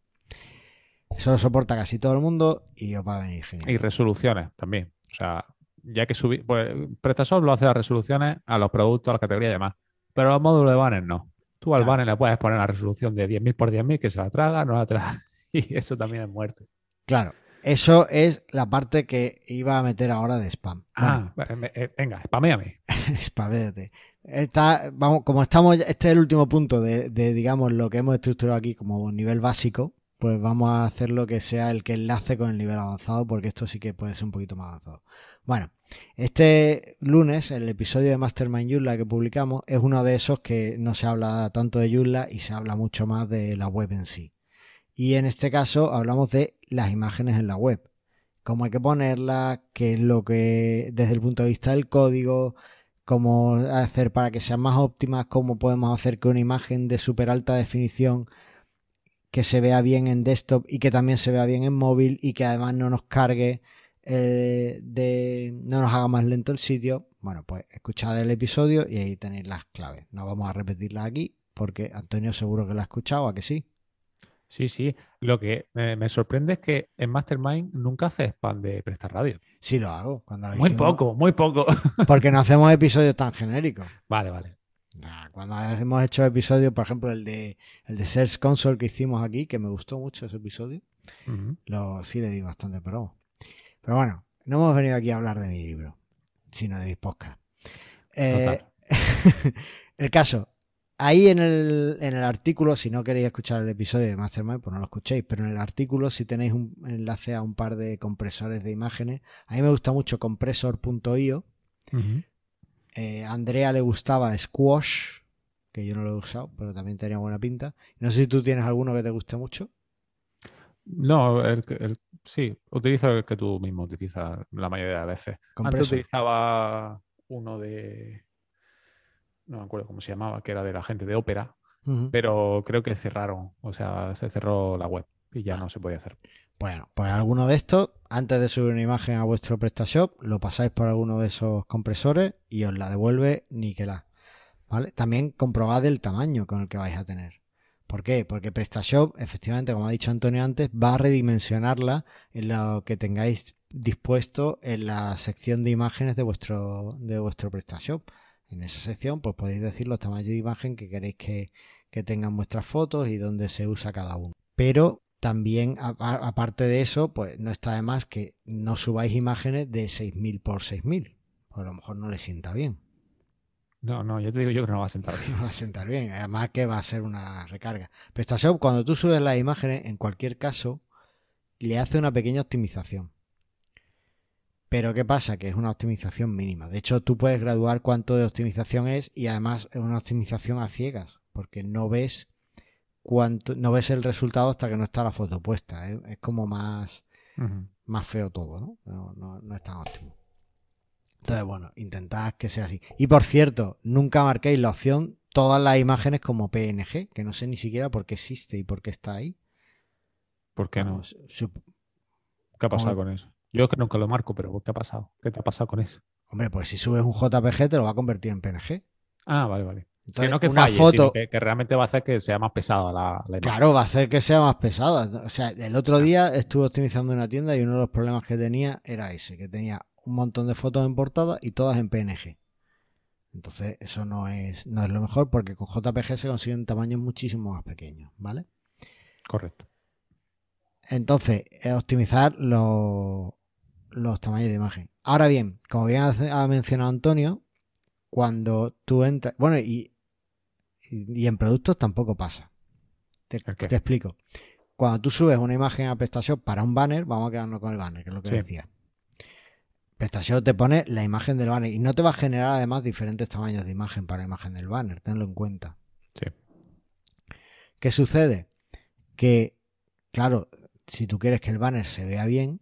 Eso lo soporta casi todo el mundo y os va a venir genial. Y resoluciones también. O sea, ya que subir. Pues PrestaShop lo hace las resoluciones a los productos, a las categorías y demás. Pero los módulos de banner no. Tú al Claro. banner le puedes poner la resolución de 10.000 por 10.000 que se la traga, no la traga. *laughs* Y eso también es muerte. Claro, eso es la parte que iba a meter ahora de spam. Ah, eh, eh, venga, spaméame. *laughs* Espavéate. Está, vamos, como estamos, este es el último punto de, de, digamos, lo que hemos estructurado aquí como nivel básico, pues vamos a hacer lo que sea el que enlace con el nivel avanzado, porque esto sí que puede ser un poquito más avanzado. Bueno, este lunes, el episodio de Mastermind Joomla que publicamos, es uno de esos que no se habla tanto de Joomla y se habla mucho más de la web en sí. Y en este caso hablamos de las imágenes en la web. Cómo hay que ponerlas, qué es lo que, desde el punto de vista del código, cómo hacer para que sean más óptimas, cómo podemos hacer que una imagen de súper alta definición que se vea bien en desktop y que también se vea bien en móvil y que además no nos cargue eh, de no nos haga más lento el sitio. Bueno, pues escuchad el episodio y ahí tenéis las claves. No vamos a repetirlas aquí porque Antonio seguro que la ha escuchado, ¿a que sí? Sí, sí. Lo que eh, me sorprende es que en Mastermind nunca hace spam de Presta Radio. Sí lo hago. Cuando lo Muy hicimos, poco, muy poco. Porque no *laughs* hacemos episodios tan genéricos. vale, vale. Cuando hemos hecho episodios, por ejemplo, el de el de Search Console que hicimos aquí, que me gustó mucho ese episodio, lo sí le di bastante promo. Pero bueno, no hemos venido aquí a hablar de mi libro, sino de mis podcasts. Eh, *laughs* el caso, ahí en el, en el artículo, si no queréis escuchar el episodio de Mastermind, pues no lo escuchéis, pero en el artículo, si tenéis un enlace a un par de compresores de imágenes, a mí me gusta mucho compresor.io. Eh, a Andrea le gustaba Squash, que yo no lo he usado, pero también tenía buena pinta. No sé si tú tienes alguno que te guste mucho. No, el, el Sí, utilizo el que tú mismo utilizas la mayoría de las veces. Antes Compresor. utilizaba uno de. No me acuerdo cómo se llamaba, que era de la gente de Opera, Ujú. pero creo que cerraron. O sea, se cerró la web y ya no se podía hacer. Bueno, pues alguno de estos, antes de subir una imagen a vuestro PrestaShop, lo pasáis por alguno de esos compresores y os la devuelve. ¿Vale? También comprobad el tamaño con el que vais a tener. ¿Por qué? Porque PrestaShop, efectivamente, como ha dicho Antonio antes, va a redimensionarla en lo que tengáis dispuesto en la sección de imágenes de vuestro, de vuestro PrestaShop. En esa sección, pues podéis decir los tamaños de imagen que queréis que, que tengan vuestras fotos y dónde se usa cada uno. Pero también, aparte de eso, pues no está de más que no subáis imágenes de 6000 por 6000. Pues a lo mejor no le sienta bien. No, no, ya te digo yo que no va a sentar *laughs* bien. No va a sentar bien. Además que va a ser una recarga. PrestaShop, cuando tú subes las imágenes, en cualquier caso, le hace una pequeña optimización. Pero ¿qué pasa? Que es una optimización mínima. De hecho, tú puedes graduar cuánto de optimización es y además es una optimización a ciegas, porque no ves no ves el resultado hasta que no está la foto puesta. ¿eh? Es como más, más feo todo, ¿no? No, no- no es tan óptimo. Entonces, bueno, intentad que sea así. Y por cierto, nunca marquéis la opción todas las imágenes como PNG, que no sé ni siquiera por qué existe y por qué está ahí. ¿Por qué no? ¿Qué ha pasado con eso? Yo es que nunca lo marco, pero ¿qué ha pasado? ¿Qué te ha pasado con eso? Hombre, pues si subes un JPG te lo va a convertir en PNG. Ah, vale, vale. Entonces, que no que una falle, sino foto, que, que realmente va a hacer que sea más pesada la, la imagen. claro, va a hacer que sea más pesada. O sea, el otro día estuve optimizando una tienda y uno de los problemas que tenía era ese, que tenía un montón de fotos en portada y todas en PNG. Entonces, eso no es, no es lo mejor porque con JPG se consiguen tamaños muchísimo más pequeños, ¿vale? Correcto. Entonces, optimizar los, los tamaños de imagen. Ahora bien, como bien ha mencionado Antonio, cuando tú entras. Bueno, y, y en productos tampoco pasa. Te, explico. Cuando tú subes una imagen a PrestaShop para un banner, vamos a quedarnos con el banner, que es lo que Sí. decía. PrestaShop te pone la imagen del banner y no te va a generar además diferentes tamaños de imagen para la imagen del banner, tenlo en cuenta. Sí. ¿Qué sucede? Que, claro, si tú quieres que el banner se vea bien,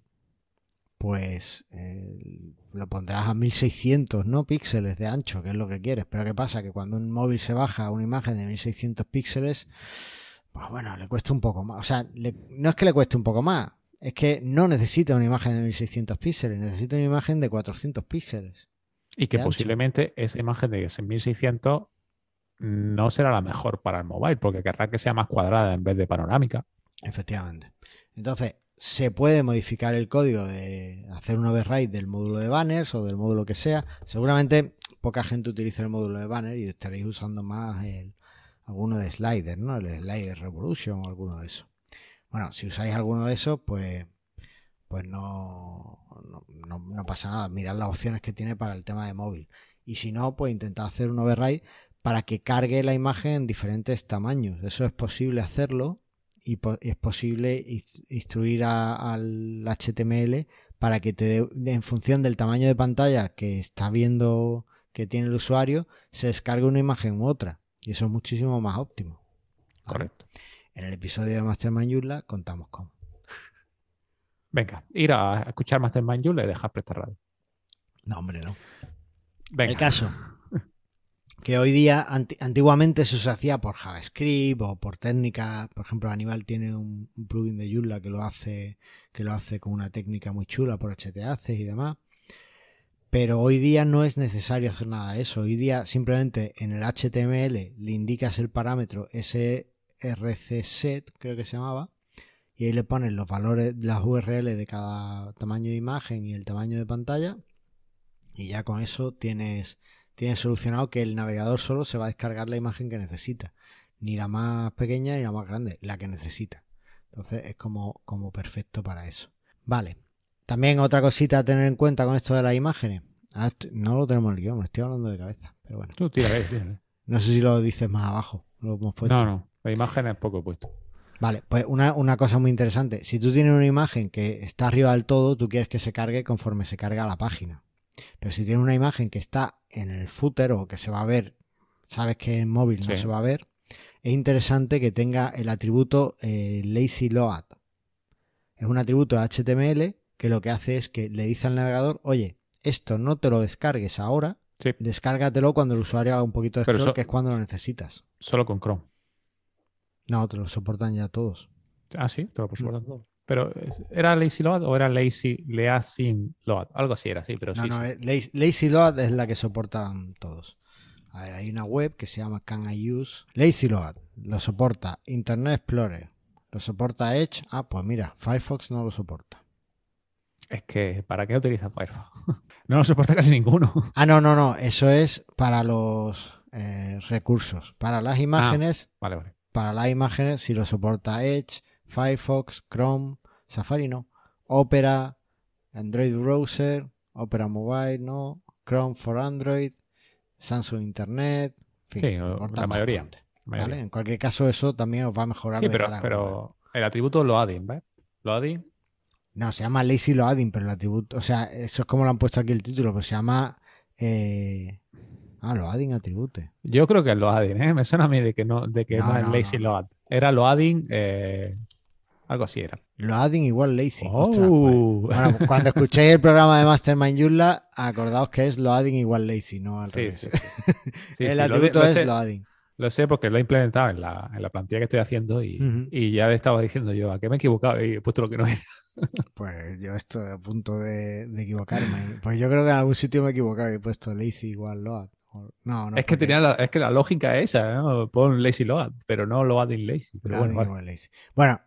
pues eh, lo pondrás a 1600 ¿no? píxeles de ancho, que es lo que quieres. Pero ¿qué pasa? Que cuando un móvil se baja una imagen de 1600 píxeles, pues bueno, le cuesta un poco más. O sea, le- no es que le cueste un poco más, es que no necesita una imagen de 1600 píxeles, necesita una imagen de 400 píxeles. Y que ancho. posiblemente esa imagen de 1600 no será la mejor para el mobile, porque querrá que sea más cuadrada en vez de panorámica. Efectivamente. Entonces, se puede modificar el código de hacer un override del módulo de banners o del módulo que sea. Seguramente poca gente utiliza el módulo de banner y estaréis usando más alguno de slider, ¿no? El slider revolution o alguno de esos. Bueno, si usáis alguno de esos, pues, pues no, no, no- no pasa nada. Mirad las opciones que tiene para el tema de móvil. Y si no, pues intentad hacer un override para que cargue la imagen en diferentes tamaños. Eso es posible hacerlo y, es posible ins- instruir a- al HTML para que te dé, en función del tamaño de pantalla que está viendo que tiene el usuario, se descargue una imagen u otra. Y eso es muchísimo más óptimo. ¿vale? Correcto. En el episodio de Mastermind Joomla contamos cómo. Venga, ir a escuchar Mastermind Joomla y dejar prestar radio. No, hombre, no. Venga. El caso. Que hoy día, anti- antiguamente se hacía por JavaScript o por técnicas. Por ejemplo, Aníbal tiene un, un plugin de Joomla que lo hace, que lo hace con una técnica muy chula por HTAC y demás. Pero hoy día no es necesario hacer nada de eso. Hoy día simplemente en el HTML le indicas el parámetro srcset, creo que se llamaba, y ahí le pones los valores, las URL de cada tamaño de imagen y el tamaño de pantalla. Y ya con eso tienes, tienes solucionado que el navegador solo se va a descargar la imagen que necesita. Ni la más pequeña ni la más grande, la que necesita. Entonces es como, como perfecto para eso. Vale. También otra cosita a tener en cuenta con esto de las imágenes. Ah, no lo tenemos en el guion, me estoy hablando de cabeza. Pero bueno, Tú tírale, tírale. no sé si lo dices más abajo. Lo hemos puesto. No, no. La imagen es poco puesto. Vale, pues una, una cosa muy interesante. Si tú tienes una imagen que está arriba del todo, tú quieres que se cargue conforme se carga la página. Pero si tienes una imagen que está en el footer o que se va a ver, sabes que en móvil no se va a ver, es interesante que tenga el atributo eh, lazy load. es un atributo de HTML que lo que hace es que le dice al navegador, oye, esto no te lo descargues ahora, Sí. descárgatelo cuando el usuario haga un poquito de scroll, que es cuando lo necesitas. Solo con Chrome. No, te lo soportan ya todos. Ah, sí, te lo Mm. soportan todo. Pero, ¿es- ¿era Lazy Load o era Lazy Leasing Load? Algo así era, sí, pero No, sí. no, sí. eh, Lazy, Load es la que soportan todos. A ver, hay una web que se llama Can I Use. Lazy Load lo soporta Internet Explorer. Lo soporta Edge. Ah, pues mira, Firefox no lo soporta. Es que, ¿para qué utiliza Firefox? *laughs* no lo soporta casi ninguno. *laughs* Ah, no, no, no. Eso es para los eh, recursos. Para las imágenes, vale, vale. para las imágenes, si lo soporta Edge, Firefox, Chrome, Safari no. Opera, Android Browser, Opera Mobile no. Chrome for Android, Samsung Internet. en fin, Sí, la mayoría. En cualquier caso, eso también os va a mejorar. Sí, de pero, cara el atributo loading, ¿ves? Loading, No, se llama Lazy Loading, pero el atributo. O sea, eso es como lo han puesto aquí el título, pero se llama. eh, ah, Loading Atribute. yo creo que es loading, ¿eh? Me suena a mí de que no, de que No, no, es no, Lazy no. Load. Era loading, eh, algo así era. Loading igual Lazy. Oh. Ostras, pues. Bueno, *laughs* cuando escuchéis el programa de Mastermind Joomla, acordaos que es Loading igual Lazy, no al sí, revés. sí, sí. *laughs* El lo- atributo lo es sé. Loading. Lo sé porque lo he implementado en la, en la plantilla que estoy haciendo y, y ya le estaba diciendo yo a que me he equivocado y he puesto lo que no era. *laughs* Pues yo estoy a punto de, de equivocarme. Pues yo creo que en algún sitio me he equivocado y he puesto Lazy igual Load. No, no. es que porque tenía la, es que la lógica es esa, ¿no? Pon lazy load, pero no loading lazy. Pero Loading bueno, vale. igual Lazy. Bueno,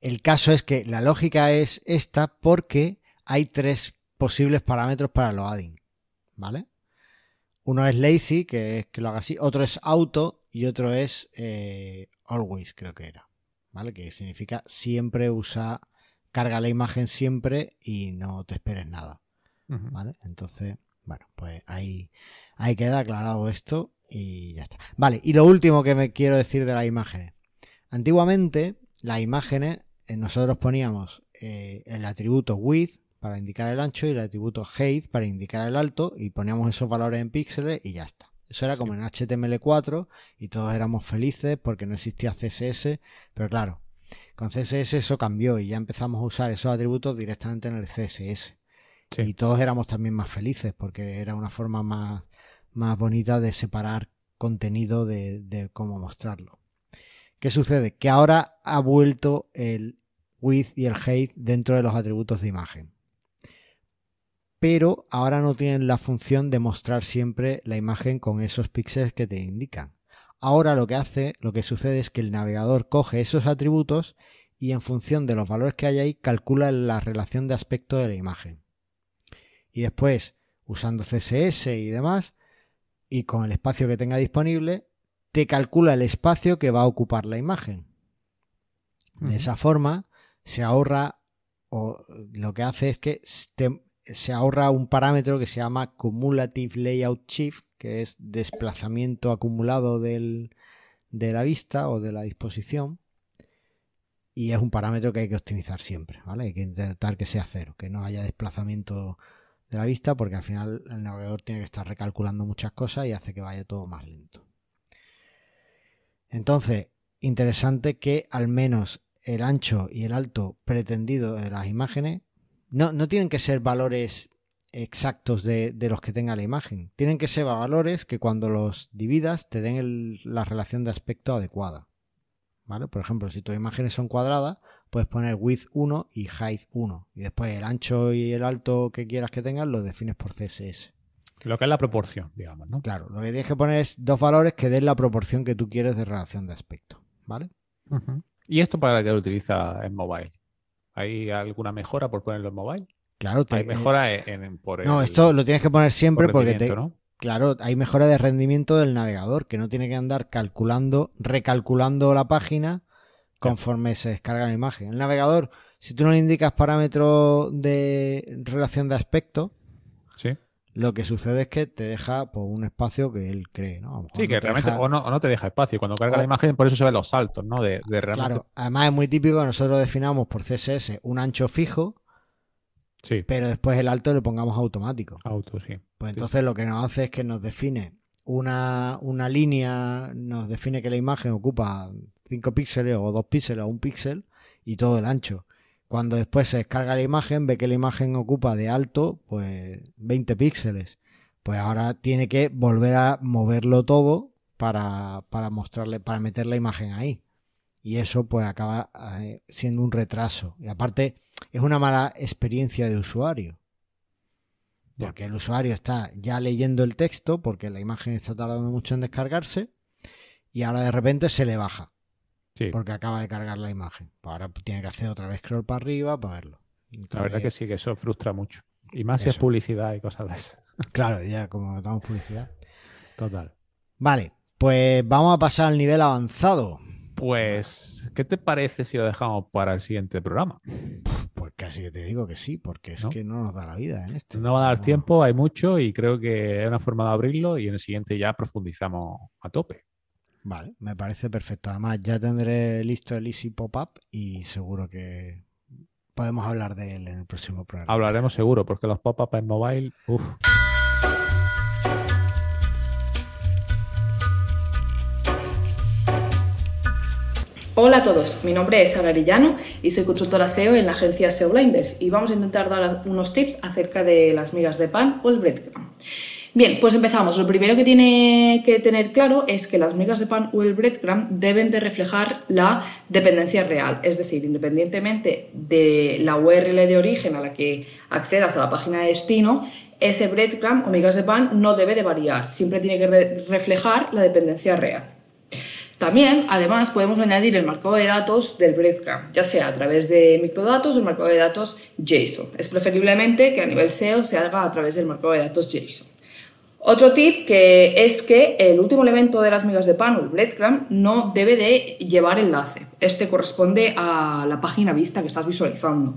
el caso es que la lógica es esta porque hay tres posibles parámetros para Loading. ¿Vale? Uno es Lazy, que es que lo haga así. Otro es Auto y otro es eh, Always, creo que era. ¿Vale? Que significa siempre usa, carga la imagen siempre y no te esperes nada. ¿Vale? Entonces, bueno, pues ahí, ahí queda aclarado esto y ya está. Vale, y lo último que me quiero decir de las imágenes. Antiguamente, las imágenes, nosotros poníamos eh, el atributo width para indicar el ancho y el atributo height para indicar el alto y poníamos esos valores en píxeles y ya está. Eso era como en HTML4 y todos éramos felices porque no existía CSS, pero claro, con CSS eso cambió y ya empezamos a usar esos atributos directamente en el CSS. Sí. Y todos éramos también más felices porque era una forma más, más bonita de separar contenido de, de cómo mostrarlo. ¿Qué sucede? Que ahora ha vuelto el width y el height dentro de los atributos de imagen. Pero ahora no tienen la función de mostrar siempre la imagen con esos píxeles que te indican. Ahora lo que hace, lo que sucede es que el navegador coge esos atributos y en función de los valores que hay ahí calcula la relación de aspecto de la imagen. Y después, usando CSS y demás, y con el espacio que tenga disponible, te calcula el espacio que va a ocupar la imagen. De esa forma se ahorra, o lo que hace es que se ahorra un parámetro que se llama Cumulative Layout Shift, que es desplazamiento acumulado del- de la vista o de la disposición. Y es un parámetro que hay que optimizar siempre, ¿vale? Hay que intentar que sea cero, que no haya desplazamiento de la vista, porque al final el navegador tiene que estar recalculando muchas cosas y hace que vaya todo más lento. Entonces, interesante que al menos el ancho y el alto pretendido de las imágenes no, no tienen que ser valores exactos de, de los que tenga la imagen. Tienen que ser valores que cuando los dividas te den el- la relación de aspecto adecuada. ¿Vale? Por ejemplo, si tus imágenes son cuadradas, puedes poner width 1 y height 1. Y después el ancho y el alto que quieras que tengan los defines por CSS. Lo que es la proporción, digamos, ¿no? Claro, lo que tienes que poner es dos valores que den la proporción que tú quieres de relación de aspecto. ¿Vale? ¿Y esto para qué lo utiliza en mobile? ¿Hay alguna mejora por ponerlo en mobile? Claro, te- Hay mejora en, en- por No, el- esto lo tienes que poner siempre por porque te, rendimiento, ¿no? Claro, hay mejora de rendimiento del navegador, que no tiene que andar calculando, recalculando la página conforme se descarga la imagen. El navegador, si tú no le indicas parámetros de relación de aspecto, Sí, lo que sucede es que te deja pues, un espacio que él cree, ¿no? Lo sí no que te realmente deja- o, no, o no te deja espacio. Cuando carga O- la imagen, por eso se ven los saltos, ¿no? De, de realmente. Claro, además es muy típico que nosotros definamos por CSS un ancho fijo, Sí, pero después el alto le pongamos automático. auto, sí. Pues Sí, entonces lo que nos hace es que nos define una, una línea, nos define que la imagen ocupa 5 píxeles o 2 píxeles o un píxel y todo el ancho. Cuando después se descarga la imagen, ve que la imagen ocupa de alto pues 20 píxeles. Pues ahora tiene que volver a moverlo todo para, para mostrarle, para meter la imagen ahí. Y eso pues acaba eh, siendo un retraso. Y aparte es una mala experiencia de usuario. Porque el usuario está ya leyendo el texto, porque la imagen está tardando mucho en descargarse, y ahora de repente se le baja. Porque acaba de cargar la imagen. Pues ahora tiene que hacer otra vez scroll para arriba para verlo. la verdad que sí, que eso frustra mucho. Y más si es publicidad y cosas de eso. *laughs* Claro, ya como damos publicidad. Total. Vale, pues vamos a pasar al nivel avanzado. Pues, ¿qué te parece si lo dejamos para el siguiente programa? Pues casi que te digo que sí, porque es que no nos da la vida en este. No va a dar tiempo, hay mucho y creo que es una forma de abrirlo y en el siguiente ya profundizamos a tope. Vale, me parece perfecto. Además, ya tendré listo el Easy Pop-Up y seguro que podemos hablar de él en el próximo programa. Hablaremos seguro, porque los pop-up en mobile, uff. Hola a todos, mi nombre es Sara Arellano y soy consultora SEO en la agencia SEO Blinders y vamos a intentar dar unos tips acerca de las migas de pan o el breadcrumb. Bien, pues empezamos. Lo primero que tiene que tener claro es que las migas de pan o el breadcrumb deben de reflejar la dependencia real, es decir, independientemente de la URL de origen a la que accedas a la página de destino, ese breadcrumb o migas de pan no debe de variar, siempre tiene que reflejar la dependencia real. También, además, podemos añadir el marcado de datos del breadcrumb, ya sea a través de microdatos o el marcado de datos JSON. Es preferiblemente que a nivel SEO se haga a través del marcado de datos JSON. Otro tip que es que el último elemento de las migas de pan o el breadcrumb no debe de llevar enlace. Este corresponde a la página vista que estás visualizando.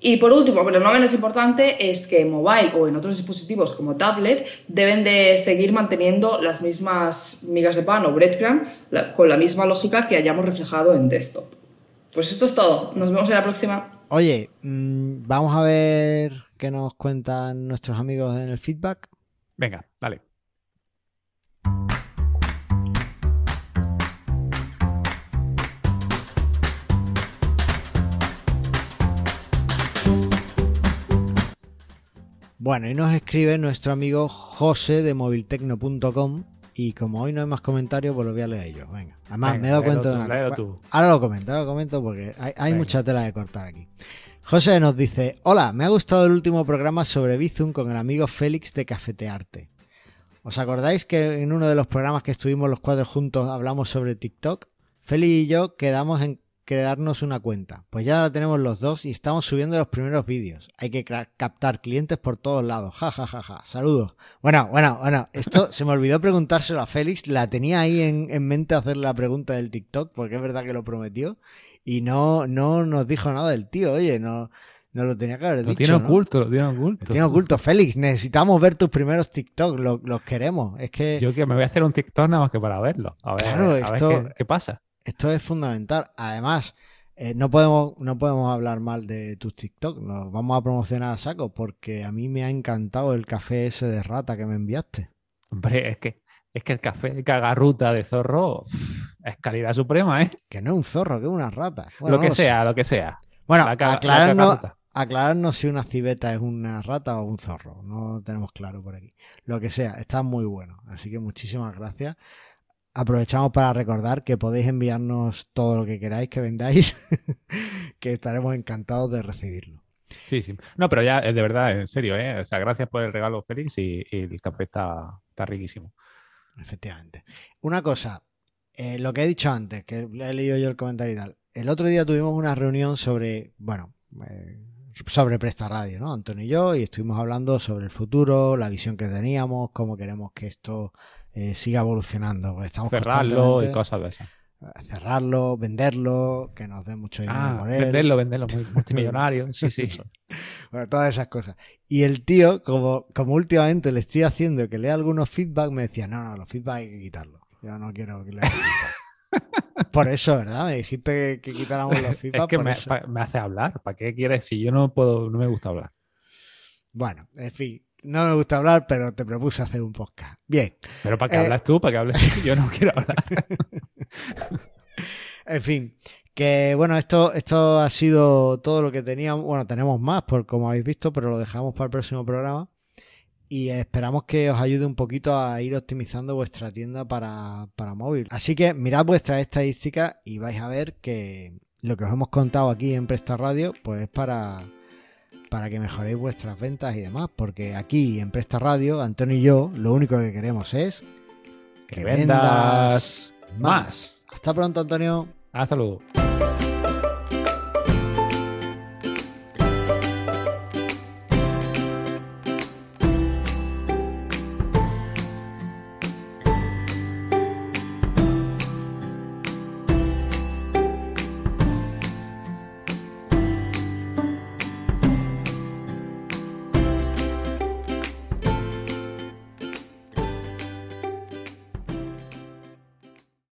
Y por último, pero no menos importante, es que en mobile o en otros dispositivos como tablet deben de seguir manteniendo las mismas migas de pan o breadcrumb con la misma lógica que hayamos reflejado en desktop. Pues esto es todo. Nos vemos en la próxima. Oye, mm, vamos a ver qué nos cuentan nuestros amigos en el feedback. Venga, dale. Bueno, y nos escribe nuestro amigo José de moviltecno.com y como hoy no hay más comentarios, pues lo voy a leer yo. Venga, además me he dado cuenta de una Ahora lo comento, ahora lo comento porque hay, mucha tela de cortar aquí. José nos dice, hola, me ha gustado el último programa sobre Bizum con el amigo Félix de Cafetearte. ¿Os acordáis que en uno de los programas que estuvimos los cuatro juntos hablamos sobre TikTok? Félix y yo quedamos en crearnos una cuenta. Pues ya la tenemos los dos y estamos subiendo los primeros vídeos. Hay que captar clientes por todos lados. Ja, ja, ja, ja. Saludos. Bueno, bueno, bueno. Esto se me olvidó preguntárselo a Félix. La tenía ahí en, mente hacer la pregunta del TikTok, porque es verdad que lo prometió. Y no, no nos dijo nada del tío. Oye, no, no lo tenía que haber lo Tiene oculto, Lo tiene oculto, lo tiene oculto. Félix, necesitamos ver tus primeros TikTok. Los, queremos. Es que. Yo que me voy a hacer un TikTok nada más que para verlo. A ver, claro, esto, qué pasa. Esto es fundamental. Además, eh, no, podemos, no podemos hablar mal de tus TikTok. Nos vamos a promocionar a saco porque a mí me ha encantado el café ese de rata que me enviaste. Hombre, es que, es que el café cagarruta de zorro es calidad suprema, ¿eh? Que no es un zorro, que es una rata. lo que sea, lo que sea. Bueno, aclararnos, aclararnos si una civeta es una rata o un zorro. No tenemos claro por aquí. Lo que sea, está muy bueno. Así que muchísimas gracias aprovechamos para recordar que podéis enviarnos todo lo que queráis que vendáis, *laughs* que estaremos encantados de recibirlo. Sí, sí. No, pero ya, de verdad, en serio, ¿eh? O sea, gracias por el regalo, Félix, y, el café está, está, riquísimo. Efectivamente. Una cosa, eh, lo que he dicho antes, que he leído yo el comentario y tal. El otro día tuvimos una reunión sobre, bueno, eh, sobre Presta Radio, ¿no? Antonio y yo, y estuvimos hablando sobre el futuro, la visión que teníamos, cómo queremos que esto eh, siga evolucionando. Pues estamos Cerrarlo y cosas de esas. Cerrarlo, venderlo, que nos dé mucho dinero ah, Venderlo, venderlo, muy multimillonario. *laughs* sí, sí. bueno, todas esas cosas. Y el tío, como, como últimamente le estoy haciendo que lea algunos feedback, me decía, no, no, los feedback hay que quitarlos. Yo no quiero que lea *laughs* Por eso, ¿verdad? Me dijiste que, quitáramos los feedback. *laughs* Es que me, me, hace hablar. ¿Para qué quieres? Si yo no puedo, no me gusta hablar. Bueno, en fin, no me gusta hablar, pero te propuse hacer un podcast. Bien. Pero ¿para qué hablas tú? ¿Para qué hables? *laughs* Yo no quiero hablar. *laughs* en fin, Que bueno, esto, esto ha sido todo lo que teníamos. Bueno, tenemos más, por como habéis visto, pero lo dejamos para el próximo programa. Y esperamos que os ayude un poquito a ir optimizando vuestra tienda para, para móvil. Así que mirad vuestras estadísticas y vais a ver que lo que os hemos contado aquí en Presta Radio, pues es para, para que mejoréis vuestras ventas y demás. Porque aquí en Presta Radio, Antonio y yo, lo único que queremos es Que vendas más. Hasta pronto, Antonio. Hasta luego.